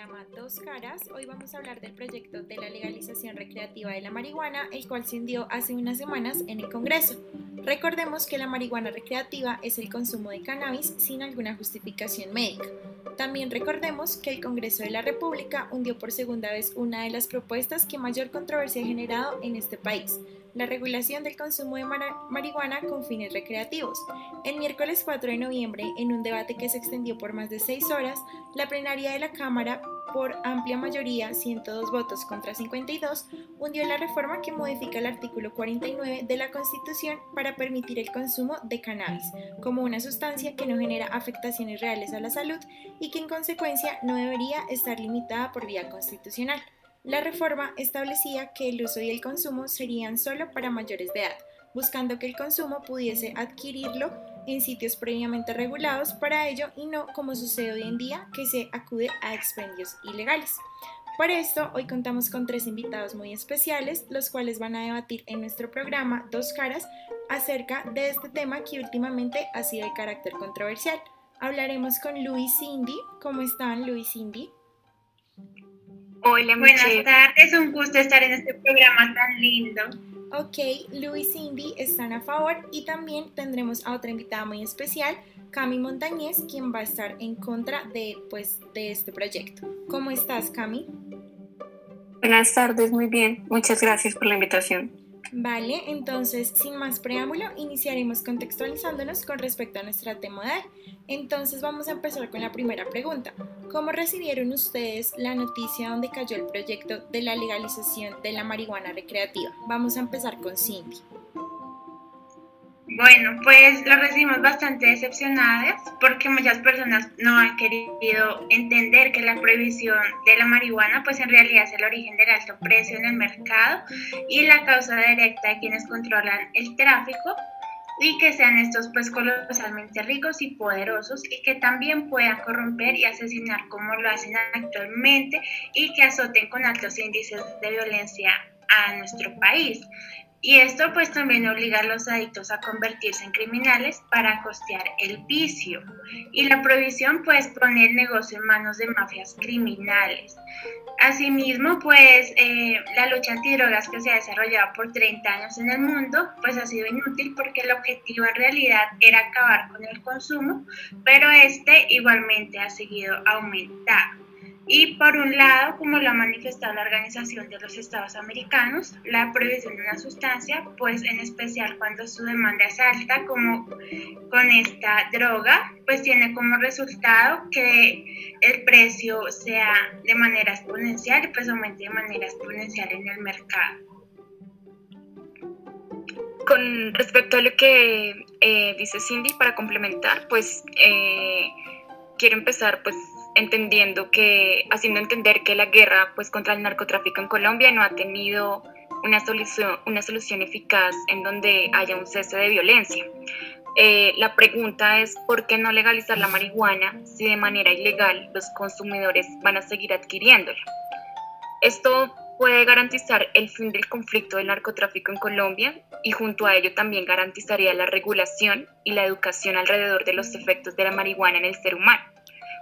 programa Dos Caras. Hoy vamos a hablar del proyecto de la legalización recreativa de la marihuana, el cual se hundió hace unas semanas en el Congreso. Recordemos que la marihuana recreativa es el consumo de cannabis sin alguna justificación médica. También recordemos que el Congreso de la República hundió por segunda vez una de las propuestas que mayor controversia ha generado en este país, la regulación del consumo de marihuana con fines recreativos. El miércoles 4 de noviembre, en un debate que se extendió por más de seis horas, la plenaria de la Cámara, por amplia mayoría, 102 votos contra 52, hundió la reforma que modifica el artículo 49 de la Constitución para permitir el consumo de cannabis como una sustancia que no genera afectaciones reales a la salud y que en consecuencia no debería estar limitada por vía constitucional. La reforma establecía que el uso y el consumo serían solo para mayores de edad, buscando que el consumo pudiese adquirirlo en sitios previamente regulados para ello y no como sucede hoy en día que se acude a expendios ilegales. Por esto, hoy contamos con tres invitados muy especiales, los cuales van a debatir en nuestro programa Dos Caras acerca de este tema que últimamente ha sido de carácter controversial. Hablaremos con Luis Cindy. ¿Cómo están, Luis Cindy? Hola, Buenas tardes, un gusto estar en este programa tan lindo. Ok, Luis y Cindy están a favor y también tendremos a otra invitada muy especial, Cami Montañez, quien va a estar en contra de, pues, de este proyecto. ¿Cómo estás, Cami? Buenas tardes, muy bien. Muchas gracias por la invitación. Vale, entonces sin más preámbulo, iniciaremos contextualizándonos con respecto a nuestra tema de Entonces vamos a empezar con la primera pregunta. ¿Cómo recibieron ustedes la noticia donde cayó el proyecto de la legalización de la marihuana recreativa? Vamos a empezar con Cindy. Bueno, pues lo recibimos bastante decepcionadas porque muchas personas no han querido entender que la prohibición de la marihuana pues en realidad es el origen del alto precio en el mercado y la causa directa de quienes controlan el tráfico y que sean estos pues colosalmente ricos y poderosos y que también puedan corromper y asesinar como lo hacen actualmente y que azoten con altos índices de violencia a nuestro país. Y esto pues también obliga a los adictos a convertirse en criminales para costear el vicio. Y la prohibición pues pone el negocio en manos de mafias criminales. Asimismo pues eh, la lucha antidrogas que se ha desarrollado por 30 años en el mundo pues ha sido inútil porque el objetivo en realidad era acabar con el consumo, pero este igualmente ha seguido aumentando. Y por un lado, como lo ha manifestado la Organización de los Estados Americanos, la prohibición de una sustancia, pues en especial cuando su demanda es alta, como con esta droga, pues tiene como resultado que el precio sea de manera exponencial y pues aumente de manera exponencial en el mercado. Con respecto a lo que eh, dice Cindy, para complementar, pues eh, quiero empezar pues entendiendo que, haciendo entender que la guerra pues, contra el narcotráfico en Colombia no ha tenido una solución, una solución eficaz en donde haya un cese de violencia. Eh, la pregunta es por qué no legalizar la marihuana si de manera ilegal los consumidores van a seguir adquiriéndola. Esto puede garantizar el fin del conflicto del narcotráfico en Colombia y junto a ello también garantizaría la regulación y la educación alrededor de los efectos de la marihuana en el ser humano.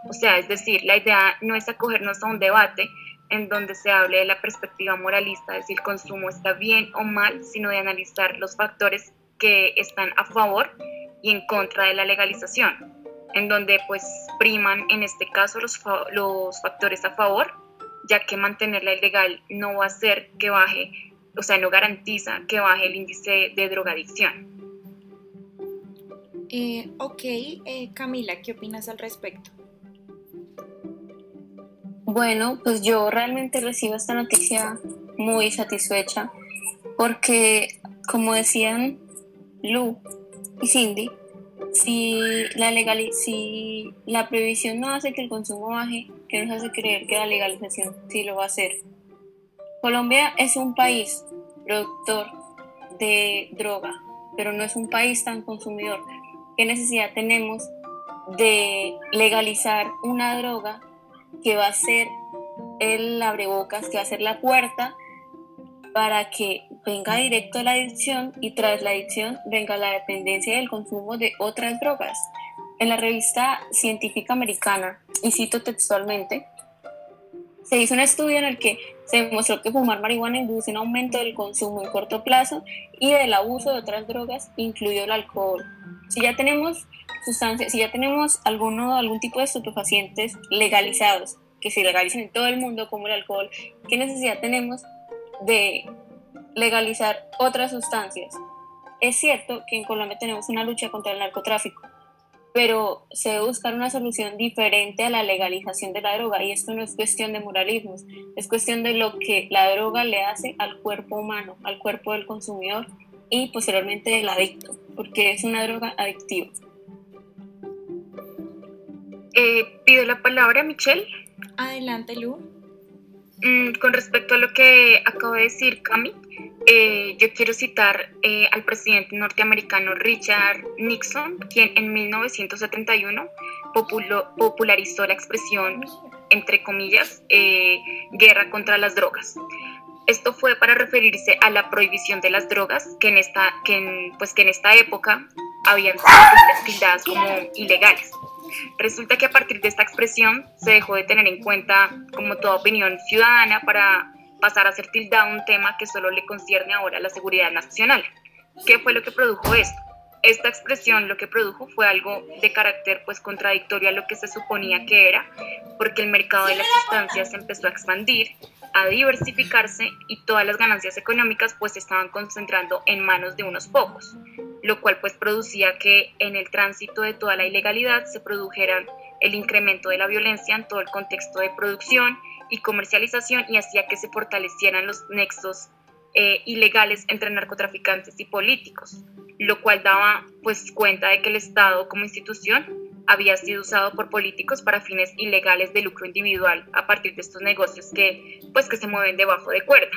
O sea, es decir, la idea no es acogernos a un debate en donde se hable de la perspectiva moralista de si el consumo está bien o mal, sino de analizar los factores que están a favor y en contra de la legalización, en donde pues priman en este caso los, factores a favor, ya que mantenerla ilegal no va a hacer que baje, o sea, no garantiza que baje el índice de drogadicción. Eh, ok, eh, Camila, ¿qué opinas al respecto? Bueno, pues yo realmente recibo esta noticia muy satisfecha porque, como decían Lu y Cindy, si la, legal, si la prohibición no hace que el consumo baje, ¿qué nos hace creer que la legalización sí lo va a hacer? Colombia es un país productor de droga, pero no es un país tan consumidor. ¿Qué necesidad tenemos de legalizar una droga que va a ser el abrebocas, que va a ser la puerta para que venga directo la adicción y tras la adicción venga la dependencia y el consumo de otras drogas. En la revista científica americana, y cito textualmente, se hizo un estudio en el que se demostró que fumar marihuana induce un aumento del consumo en corto plazo y del abuso de otras drogas, incluido el alcohol. Si ya tenemos sustancias, si ya tenemos alguno, algún tipo de estupefacientes legalizados, que se legalicen en todo el mundo como el alcohol, ¿qué necesidad tenemos de legalizar otras sustancias? Es cierto que en Colombia tenemos una lucha contra el narcotráfico, pero se debe buscar una solución diferente a la legalización de la droga y esto no es cuestión de moralismo, es cuestión de lo que la droga le hace al cuerpo humano, al cuerpo del consumidor y posteriormente del adicto, porque es una droga adictiva. Eh, pido la palabra, Michelle. Adelante, Lu. Mm, con respecto a lo que acabo de decir, Cami, eh, yo quiero citar eh, al presidente norteamericano Richard Nixon, quien en 1971 popularizó la expresión, entre comillas, eh, guerra contra las drogas. Esto fue para referirse a la prohibición de las drogas que en esta, que pues que en esta época habían sido tildadas como ilegales. Resulta que a partir de esta expresión se dejó de tener en cuenta como toda opinión ciudadana para pasar a ser tildado un tema que solo le concierne ahora a la seguridad nacional. ¿Qué fue lo que produjo esto? Esta expresión lo que produjo fue algo de carácter pues contradictorio a lo que se suponía que era, porque el mercado de las sustancias empezó a expandir, a diversificarse y todas las ganancias económicas pues se estaban concentrando en manos de unos pocos, lo cual pues producía que en el tránsito de toda la ilegalidad se produjeran el incremento de la violencia en todo el contexto de producción y comercialización y hacía que se fortalecieran los nexos eh, ilegales entre narcotraficantes y políticos, lo cual daba pues cuenta de que el Estado como institución había sido usado por políticos para fines ilegales de lucro individual a partir de estos negocios que pues que se mueven debajo de cuerda.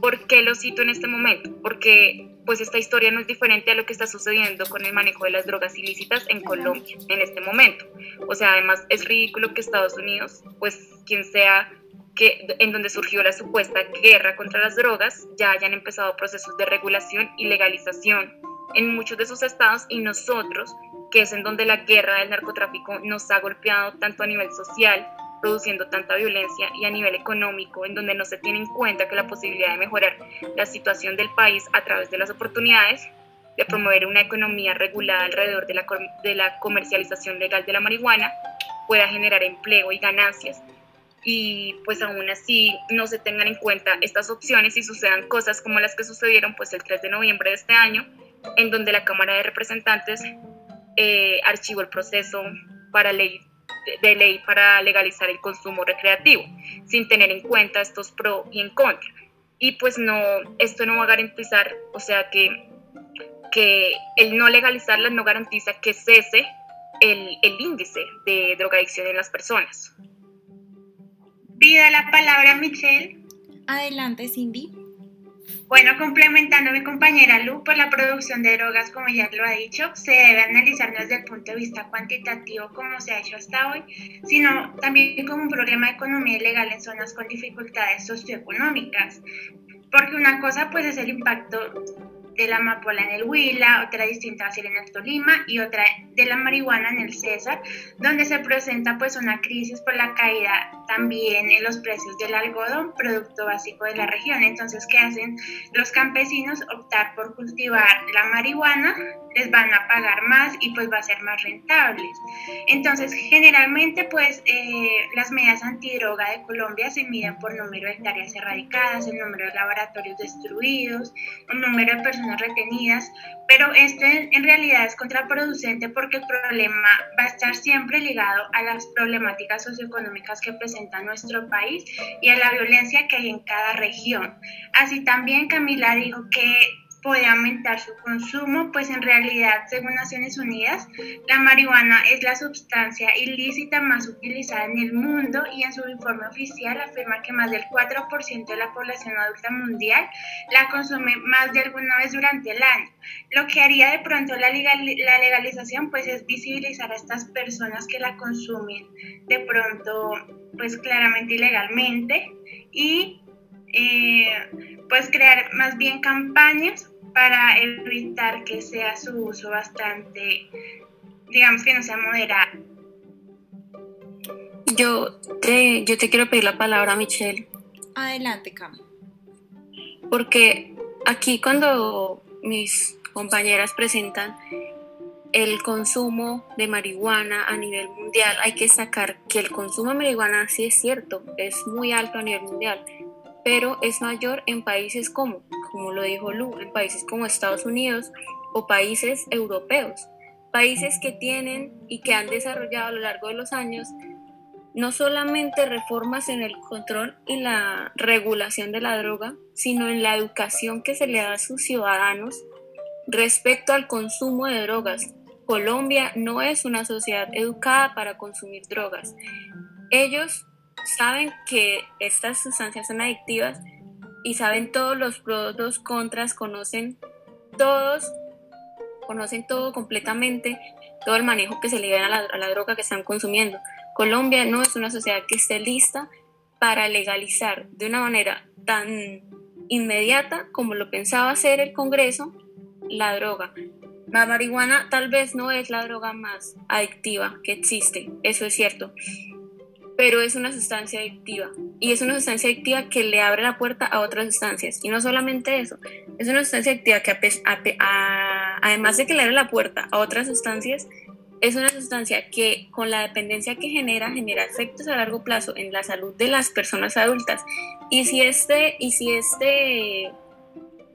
¿Por qué lo cito en este momento? Porque pues esta historia no es diferente a lo que está sucediendo con el manejo de las drogas ilícitas en Colombia en este momento. O sea, además es ridículo que Estados Unidos, pues quien sea que en donde surgió la supuesta guerra contra las drogas, ya hayan empezado procesos de regulación y legalización en muchos de sus estados y nosotros, que es en donde la guerra del narcotráfico nos ha golpeado tanto a nivel social, produciendo tanta violencia y a nivel económico, en donde no se tiene en cuenta que la posibilidad de mejorar la situación del país a través de las oportunidades de promover una economía regulada alrededor de la, de la comercialización legal de la marihuana pueda generar empleo y ganancias. Y pues aún así no se tengan en cuenta estas opciones y sucedan cosas como las que sucedieron pues el 3 de noviembre de este año, en donde la Cámara de Representantes eh, archivó el proceso para ley, de ley para legalizar el consumo recreativo, sin tener en cuenta estos pro y en contra. Y pues no, esto no va a garantizar, o sea que, que el no legalizarla no garantiza que cese el, el índice de drogadicción en las personas. Pida la palabra Michelle. Adelante, Cindy. Bueno, complementando a mi compañera Lu, por la producción de drogas, como ya lo ha dicho, se debe analizar no desde el punto de vista cuantitativo, como se ha hecho hasta hoy, sino también como un problema de economía ilegal en zonas con dificultades socioeconómicas. Porque una cosa pues es el impacto de la amapola en el Huila, otra distinta va a ser en el Tolima y otra de la marihuana en el César, donde se presenta pues una crisis por la caída también en los precios del algodón, producto básico de la región. Entonces, ¿qué hacen los campesinos? Optar por cultivar la marihuana, les van a pagar más y pues va a ser más rentables. Entonces, generalmente pues eh, las medidas antidroga de Colombia se miden por número de hectáreas erradicadas, el número de laboratorios destruidos, el número de personas retenidas, pero esto en realidad es contraproducente porque el problema va a estar siempre ligado a las problemáticas socioeconómicas que presenta nuestro país y a la violencia que hay en cada región. Así también Camila dijo que puede aumentar su consumo, pues en realidad, según Naciones Unidas, la marihuana es la sustancia ilícita más utilizada en el mundo y en su informe oficial afirma que más del 4% de la población adulta mundial la consume más de alguna vez durante el año. Lo que haría de pronto la, legalización pues es visibilizar a estas personas que la consumen de pronto pues claramente ilegalmente y eh, pues crear más bien campañas para evitar que sea su uso bastante, digamos que no sea moderado. Yo te, yo te quiero pedir la palabra, Michelle. Adelante, Cam. Porque aquí cuando mis compañeras presentan el consumo de marihuana a nivel mundial, hay que sacar que el consumo de marihuana sí es cierto, es muy alto a nivel mundial, pero es mayor en países como, como lo dijo Lu, en países como Estados Unidos o países europeos, países que tienen y que han desarrollado a lo largo de los años no solamente reformas en el control y la regulación de la droga, sino en la educación que se le da a sus ciudadanos respecto al consumo de drogas. Colombia no es una sociedad educada para consumir drogas. Ellos saben que estas sustancias son adictivas y saben todos los pros, los contras, conocen todos, conocen todo completamente, todo el manejo que se le da a a la droga que están consumiendo. Colombia no es una sociedad que esté lista para legalizar de una manera tan inmediata como lo pensaba hacer el Congreso la droga. La marihuana tal vez no es la droga más adictiva que existe, eso es cierto, pero es una sustancia adictiva. Y es una sustancia adictiva que le abre la puerta a otras sustancias. Y no solamente eso, es una sustancia adictiva que además de que le abre la puerta a otras sustancias, es una sustancia que con la dependencia que genera genera efectos a largo plazo en la salud de las personas adultas. Y si este y si este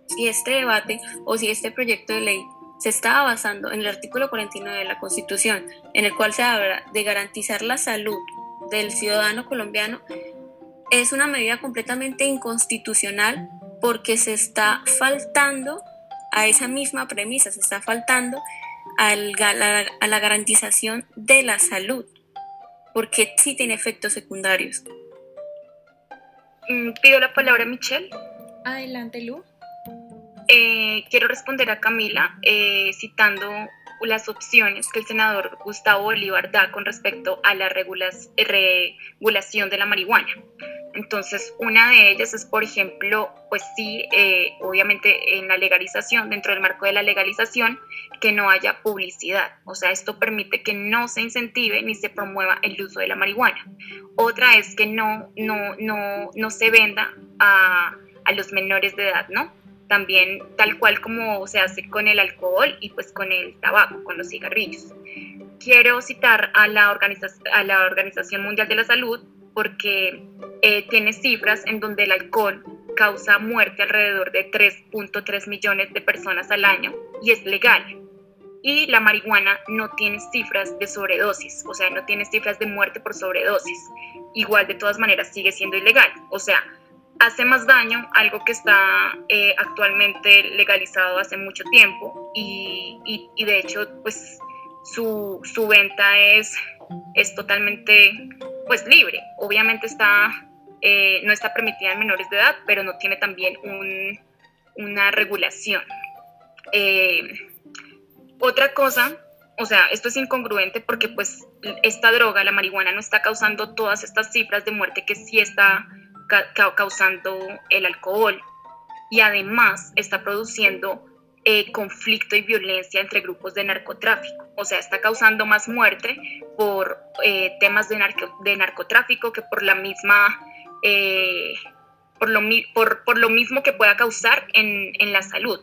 si este debate o si este proyecto de ley se estaba basando en el artículo 49 de la Constitución, en el cual se habla de garantizar la salud del ciudadano colombiano, es una medida completamente inconstitucional porque se está faltando a esa misma premisa, se está faltando a la, a la garantización de la salud, porque sí tiene efectos secundarios. Mm, pido la palabra a Michelle. Adelante, Lu. Eh, quiero responder a Camila eh, citando las opciones que el senador Gustavo Bolívar da con respecto a la regulación de la marihuana. Entonces, una de ellas es, por ejemplo, pues sí, eh, obviamente en la legalización, dentro del marco de la legalización, que no haya publicidad. O sea, esto permite que no se incentive ni se promueva el uso de la marihuana. Otra es que no, no, no, no se venda a, a los menores de edad, ¿no? También tal cual como se hace con el alcohol y pues con el tabaco, con los cigarrillos. Quiero citar a la, a la Organización Mundial de la Salud porque eh, tiene cifras en donde el alcohol causa muerte alrededor de 3.3 millones de personas al año y es legal. Y la marihuana no tiene cifras de sobredosis, o sea, no tiene cifras de muerte por sobredosis. Igual de todas maneras sigue siendo ilegal. O sea, hace más daño algo que está eh, actualmente legalizado hace mucho tiempo y, y, de hecho pues su, su, venta es, es totalmente pues libre. Obviamente está, eh, no está permitida en menores de edad, pero no tiene también un, una regulación. Eh, otra cosa, o sea, esto es incongruente porque pues esta droga, la marihuana, no está causando todas estas cifras de muerte que sí está causando el alcohol y además está produciendo eh, conflicto y violencia entre grupos de narcotráfico. O sea, está causando más muerte por eh, temas de, narcotráfico que por la misma, eh, por, lo, por, por, lo, mismo que pueda causar en, en, la salud.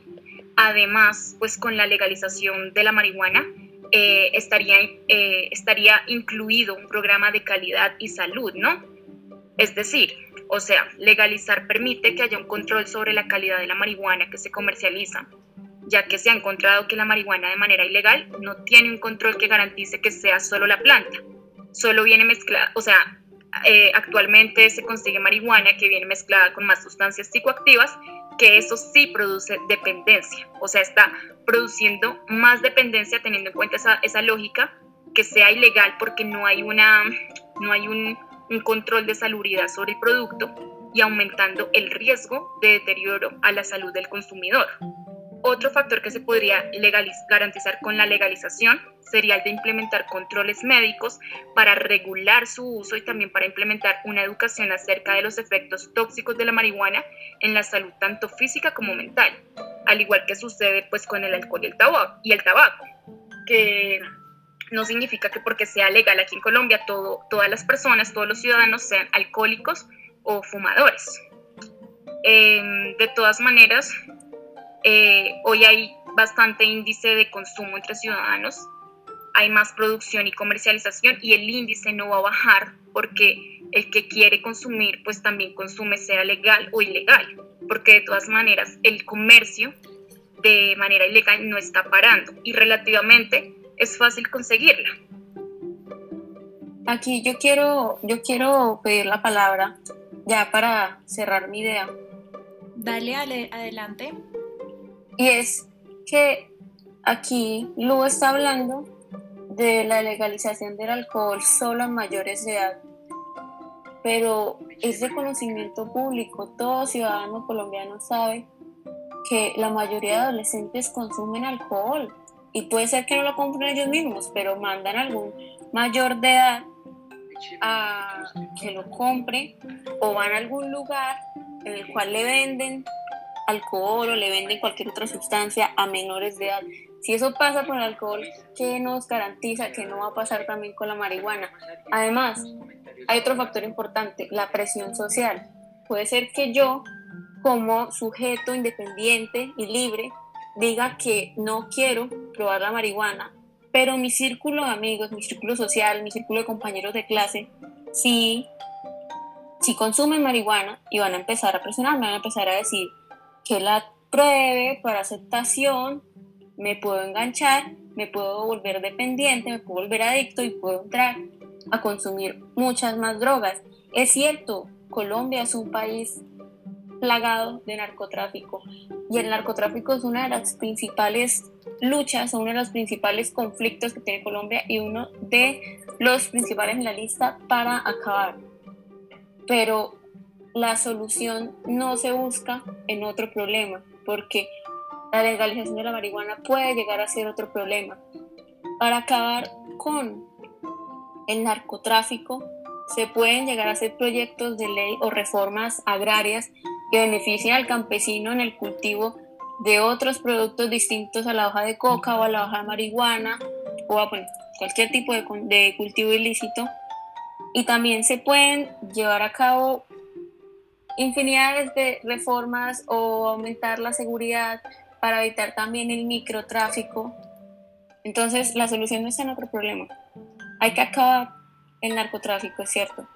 Además, pues con la legalización de la marihuana, estaría, estaría incluido un programa de calidad y salud, ¿no? Es decir, o sea, legalizar permite que haya un control sobre la calidad de la marihuana que se comercializa, ya que se ha encontrado que la marihuana de manera ilegal no tiene un control que garantice que sea solo la planta, solo viene mezclada, o sea, eh, actualmente se consigue marihuana que viene mezclada con más sustancias psicoactivas, que eso sí produce dependencia, o sea, está produciendo más dependencia teniendo en cuenta esa, esa lógica que sea ilegal porque no hay una, no hay un un control de salubridad sobre el producto y aumentando el riesgo de deterioro a la salud del consumidor. Otro factor que se podría garantizar con la legalización sería el de implementar controles médicos para regular su uso y también para implementar una educación acerca de los efectos tóxicos de la marihuana en la salud tanto física como mental, al igual que sucede pues con el alcohol y el tabaco, no significa que porque sea legal aquí en Colombia todo, todas las personas, todos los ciudadanos sean alcohólicos o fumadores. Em, de todas maneras, eh, hoy hay bastante índice de consumo entre ciudadanos, hay más producción y comercialización y el índice no va a bajar porque el que quiere consumir pues también consume sea legal o ilegal, porque de todas maneras el comercio de manera ilegal no está parando y relativamente es fácil conseguirla. Aquí yo quiero, yo quiero pedir la palabra ya para cerrar mi idea. Dale, adelante. Y es que aquí Lu está hablando de la legalización del alcohol solo a mayores de edad, pero es de conocimiento público, todo ciudadano colombiano sabe que la mayoría de adolescentes consumen alcohol y puede ser que no lo compren ellos mismos, pero mandan a algún mayor de edad a que lo compre o van a algún lugar en el cual le venden alcohol o le venden cualquier otra sustancia a menores de edad. Si eso pasa con el alcohol, ¿qué nos garantiza que no va a pasar también con la marihuana? Además, hay otro factor importante, la presión social. Puede ser que yo, como sujeto independiente y libre, diga que no quiero probar la marihuana, pero mi círculo de amigos, mi círculo social, mi círculo de compañeros de clase, sí, sí consumen marihuana y van a empezar a presionarme, van a empezar a decir que la pruebe para aceptación, me puedo enganchar, me puedo volver dependiente, me puedo volver adicto y puedo entrar a consumir muchas más drogas. Es cierto, Colombia es un país plagado de narcotráfico y el narcotráfico es una de las principales luchas, uno de los principales conflictos que tiene Colombia y uno de los principales en la lista para acabar. Pero la solución no se busca en otro problema, porque la legalización de la marihuana puede llegar a ser otro problema. Para acabar con el narcotráfico, se pueden llegar a hacer proyectos de ley o reformas agrarias que beneficien al campesino en el cultivo de otros productos distintos a la hoja de coca o a la hoja de marihuana o a cualquier tipo de, de cultivo ilícito. Y también se pueden llevar a cabo infinidades de reformas o aumentar la seguridad para evitar también el microtráfico. Entonces, la solución no está en otro problema. Hay que acabar el narcotráfico, es cierto,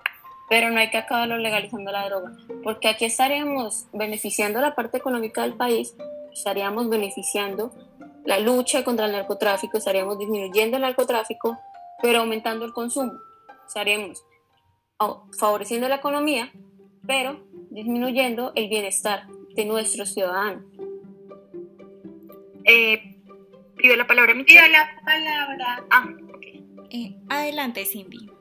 pero no hay que acabarlo legalizando la droga, porque aquí estaríamos beneficiando la parte económica del país, estaríamos beneficiando la lucha contra el narcotráfico, estaríamos disminuyendo el narcotráfico, pero aumentando el consumo. Estaríamos favoreciendo la economía, pero disminuyendo el bienestar de nuestros ciudadanos. Eh, pido la palabra, Pido la palabra. Ah, eh, adelante, Cindy.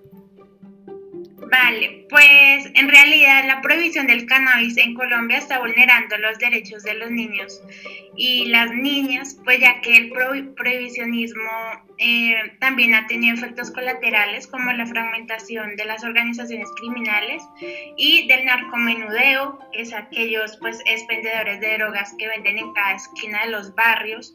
Vale, pues en realidad la prohibición del cannabis en Colombia está vulnerando los derechos de los niños y las niñas, pues ya que el prohibicionismo eh, también ha tenido efectos colaterales como la fragmentación de las organizaciones criminales y del narcomenudeo, que es aquellos pues expendedores de drogas que venden en cada esquina de los barrios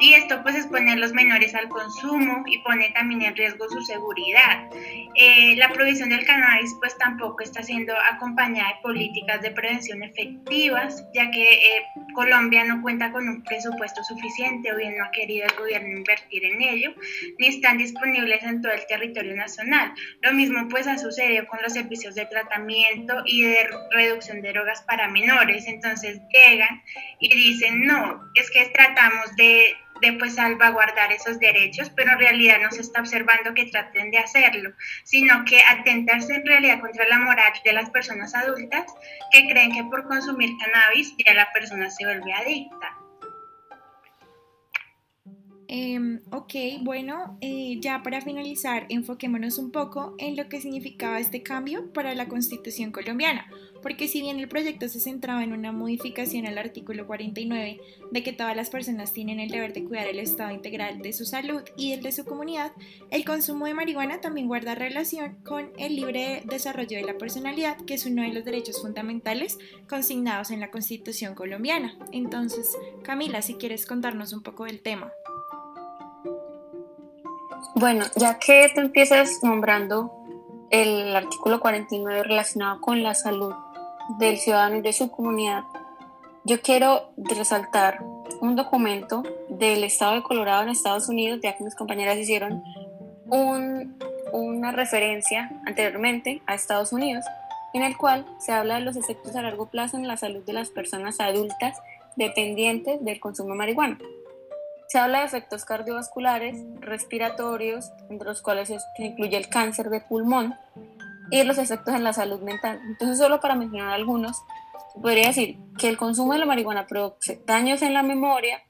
y esto pues expone a los menores al consumo y pone también en riesgo su seguridad. Eh, la prohibición del cannabis pues tampoco está siendo acompañada de políticas de prevención efectivas, ya que eh, Colombia no cuenta con un presupuesto suficiente o bien no ha querido el gobierno invertir en ello, ni están disponibles en todo el territorio nacional. Lo mismo pues ha sucedido con los servicios de tratamiento y de reducción de drogas para menores. Entonces llegan y dicen, no, es que tratamos de de pues salvaguardar esos derechos, pero en realidad no se está observando que traten de hacerlo, sino que atentarse en realidad contra la moral de las personas adultas que creen que por consumir cannabis ya la persona se vuelve adicta. Em, ok, bueno, eh, ya para finalizar, enfoquémonos un poco en lo que significaba este cambio para la Constitución colombiana, porque si bien el proyecto se centraba en una modificación al artículo 49 de que todas las personas tienen el deber de cuidar el estado integral de su salud y el de su comunidad, el consumo de marihuana también guarda relación con el libre desarrollo de la personalidad, que es uno de los derechos fundamentales consignados en la Constitución colombiana. Entonces, Camila, si quieres contarnos un poco del tema. Bueno, ya que tú empiezas nombrando el artículo 49 relacionado con la salud del ciudadano y de su comunidad, yo quiero resaltar un documento del estado de Colorado en Estados Unidos, ya que mis compañeras hicieron una referencia anteriormente a Estados Unidos, en el cual se habla de los efectos a largo plazo en la salud de las personas adultas dependientes del consumo de marihuana. Se habla de efectos cardiovasculares, respiratorios, entre los cuales se incluye el cáncer de pulmón y los efectos en la salud mental. Entonces, solo para mencionar algunos, podría decir que el consumo de la marihuana produce daños en la memoria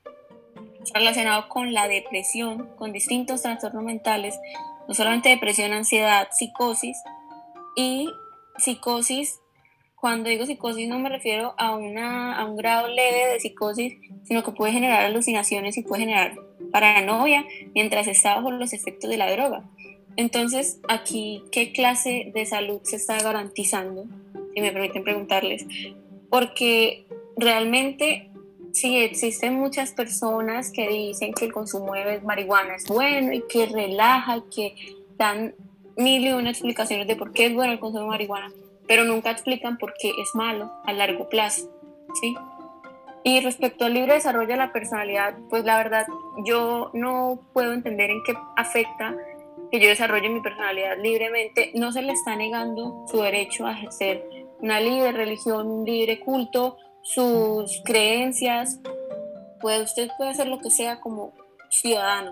relacionado con la depresión, con distintos trastornos mentales, no solamente depresión, ansiedad, psicosis y psicosis cuando digo psicosis no me refiero a, una, a un grado leve de psicosis, sino que puede generar alucinaciones y puede generar paranoia mientras está bajo los efectos de la droga. Entonces, aquí, ¿qué clase de salud se está garantizando? Si me permiten preguntarles. Porque realmente sí existen muchas personas que dicen que el consumo de marihuana es bueno y que relaja y que dan mil y una explicaciones de por qué es bueno el consumo de marihuana pero nunca explican por qué es malo a largo plazo, ¿sí? Y respecto al libre desarrollo de la personalidad, pues la verdad yo no puedo entender en qué afecta que yo desarrolle mi personalidad libremente. No se le está negando su derecho a ejercer una libre religión, un libre culto, sus creencias. Puede, usted puede hacer lo que sea como ciudadano.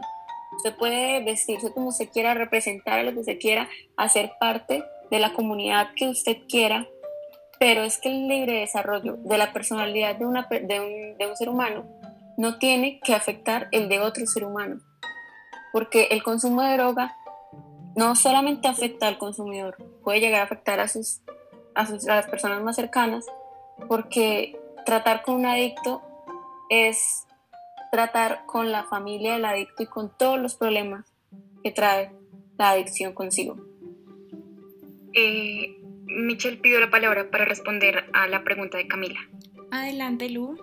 Usted puede vestirse como se quiera, representar lo que se quiera, hacer parte de la comunidad que usted quiera, pero es que el libre desarrollo de la personalidad de, un, ser humano no tiene que afectar el de otro ser humano, porque el consumo de droga no solamente afecta al consumidor, puede llegar a afectar a, sus, a las personas más cercanas, porque tratar con un adicto es tratar con la familia del adicto y con todos los problemas que trae la adicción consigo. Eh, Michelle pidió la palabra para responder a la pregunta de Camila. Adelante, Lu.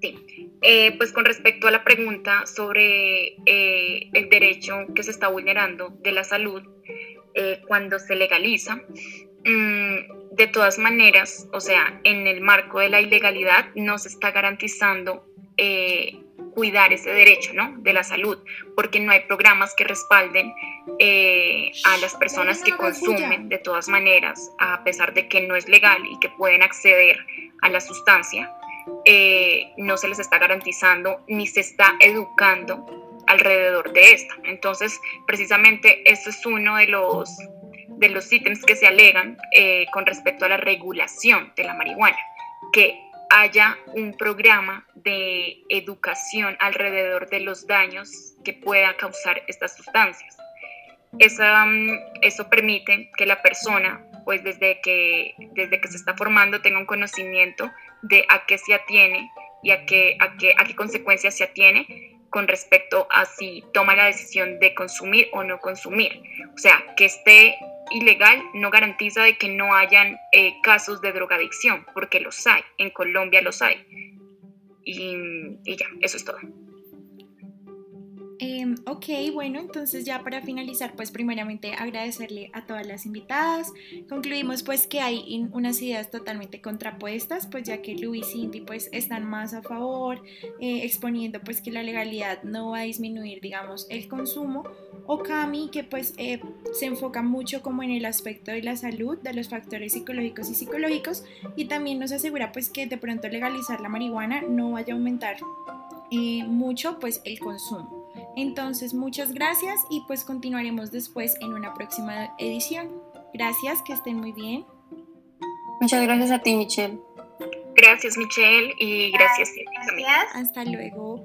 Sí, eh, pues con respecto a la pregunta sobre eh, el derecho que se está vulnerando de la salud eh, cuando se legaliza, mm, de todas maneras, o sea, en el marco de la ilegalidad no se está garantizando cuidar ese derecho ¿no? de la salud, porque no hay programas que respalden eh, a las personas que consumen de todas maneras, a pesar de que no es legal y que pueden acceder a la sustancia, eh, no se les está garantizando ni se está educando alrededor de esta. Entonces, precisamente eso es uno de los, de los ítems que se alegan eh, con respecto a la regulación de la marihuana, que haya un programa de educación alrededor de los daños que pueda causar estas sustancias. Mm, eso permite que la persona, pues desde que, desde que se está formando, tenga un conocimiento de a qué se atiene y a qué, a qué, a qué consecuencias se atiene con respecto a si toma la decisión de consumir o no consumir. O sea, que esté ilegal no garantiza de que no hayan eh, casos de drogadicción, porque los hay, en Colombia los hay. Y, y ya, eso es todo. Em, ok, bueno, entonces ya para finalizar, pues primeramente agradecerle a todas las invitadas. Concluimos pues que hay unas ideas totalmente contrapuestas, pues ya que Luis y Cindy pues están más a favor, eh, exponiendo pues que la legalidad no va a disminuir, digamos, el consumo, o Cami que pues eh, se enfoca mucho como en el aspecto de la salud, de los factores psicológicos y psicológicos, y también nos asegura pues que de pronto legalizar la marihuana no vaya a aumentar eh, mucho pues el consumo. Entonces, muchas gracias y pues continuaremos después en una próxima edición. Gracias, que estén muy bien. Muchas gracias a ti, Michelle. Gracias, Michelle, y gracias. Gracias. Hasta luego.